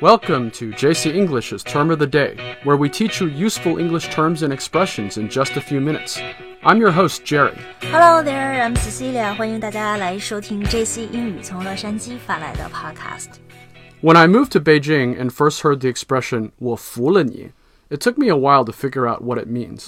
Welcome to JC English's Term of the Day, where we teach you useful English terms and expressions in just a few minutes. I'm your host, Jerry. Hello there, I'm Cecilia. 欢迎大家来收听 JC 英语从洛杉矶发来的 Podcast。 When I moved to Beijing and first heard the expression 我服了你, it took me a while to figure out what it means.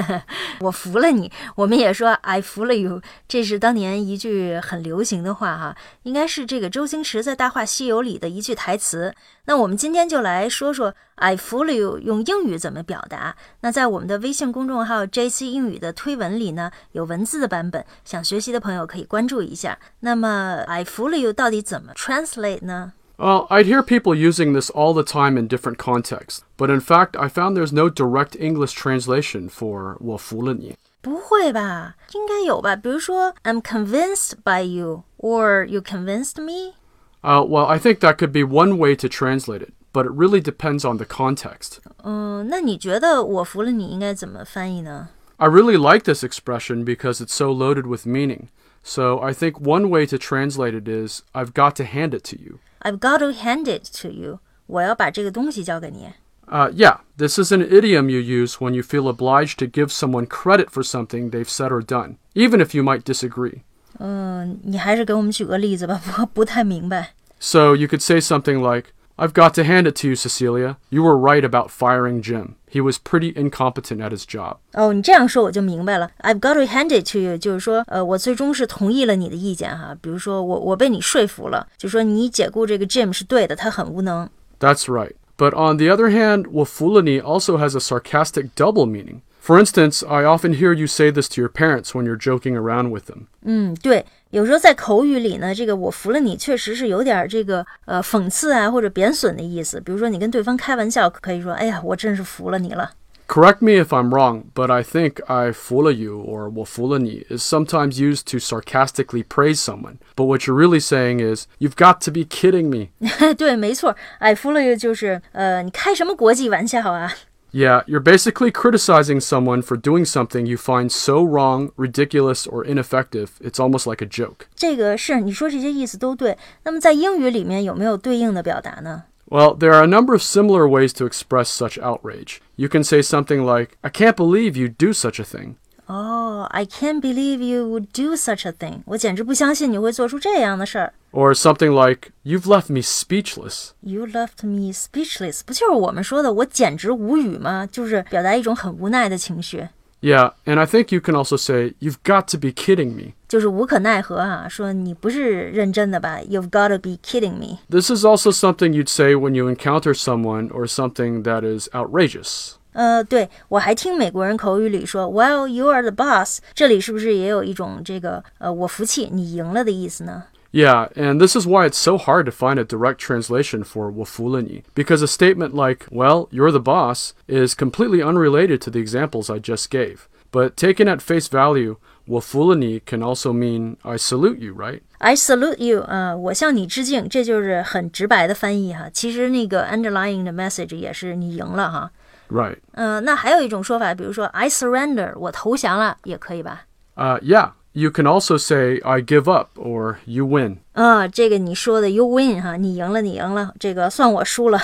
我服了你，我们也说 I 服了 you，这是当年一句很流行的话哈，应该是这个周星驰在《大话西游》里的一句台词。那我们今天就来说说 I 服了 you 用英语怎么表达。那在我们的微信公众号 JC 英语的推文里呢，有文字的版本，想学习的朋友可以关注一下。那么 I 服了 you 到底怎么 translate 呢？Well, I'd hear people using this all the time in different contexts, but in fact, I found there's no direct English translation for 我服了你.不会吧？应该有吧？比如说，I'm convinced by you, or you convinced me。 Uh, well, I think that could be one way to translate it, but it really depends on the context. 嗯，那你觉得我服了你应该怎么翻译呢？ I really like this expression because it's so loaded with meaning. So I think one way to translate it is I've got to hand it to you. I've got to hand it to you。我要把这个东西交给你。 Uh, yeah, this is an idiom you use when you feel obliged to give someone credit for something they've said or done, even if you might disagree. 嗯，你还是给我们举个例子吧，我不太明白。 So you could say something like, I've got to hand it to you, Cecilia. You were right about firing Jim. He was pretty incompetent at his job. 哦，你这样说我就明白了。I've got to hand it to you，就是说，呃，我最终是同意了你的意见哈。比如说，我我被你说服了，就说你解雇这个 Jim 是对的，他很无能。 That's right. But on the other hand, wafulani also has a sarcastic double meaning. For instance, I often hear you say this to your parents when you're joking around with them. 嗯，对，有时候在口语里呢，这个“我服了你”确实是有点儿这个呃讽刺啊或者贬损的意思。比如说你跟对方开玩笑，可以说：“哎呀，我真是服了你了。 Correct me if I'm wrong, but I think I fula you or wafulani is sometimes used to sarcastically praise someone. But what you're really saying is, you've got to be kidding me. ”对，没错，“I fool you” 就是呃，你开什么国际玩笑啊？ Yeah, you're basically criticizing someone for doing something you find so wrong, ridiculous, or ineffective, it's almost like a joke. 这个是你说这些意思都对。那么在英语里面有没有对应的表达呢？ Well, there are a number of similar ways to express such outrage. You can say something like, I can't believe you'd do such a thing. 哦、i can't believe you would do such a thing。我简直不相信你会做出这样的事儿。 Or something like, You've left me speechless. You left me speechless，不就是我们说的我简直无语吗？就是表达一种很无奈的情绪， Yeah, and I think you can also say, You've got to be kidding me. 就是无可奈何啊。说你不是认真的吧？You've got to be kidding me。 This is also something you'd say when you encounter someone or something that is outrageous. 呃，对我还听美国人口语里说，Well, you are the boss。这里是不是也有一种这个呃我服气，你赢了的意思呢？ Yeah, and this is why it's so hard to find a direct translation for wafulani, because a statement like, well, you're the boss, is completely unrelated to the examples I just gave. But taken at face value, wafulani can also mean I salute you, right? I salute you 啊、我向你致敬，这就是很直白的翻译哈。其实那个 underlying 的 message 也是你赢了哈。 Right. 嗯、那还有一种说法，比如说 I surrender，我投降了，也可以吧？ Uh, yeah, you can also say I give up or you win. 啊，这个你说的 you win 哈，你赢了，你赢了，这个算我输了。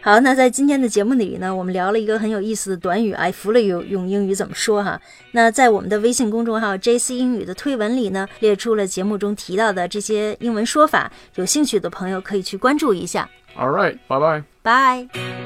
好，那在今天的节目里呢，我们聊了一个很有意思的短语 “I 服了 you” 用英语怎么说哈？那在我们的微信公众号 “JC 英语”的推文里呢，列出了节目中提到的这些英文说法，有兴趣的朋友可以去关注一下。 All right, bye bye. Bye。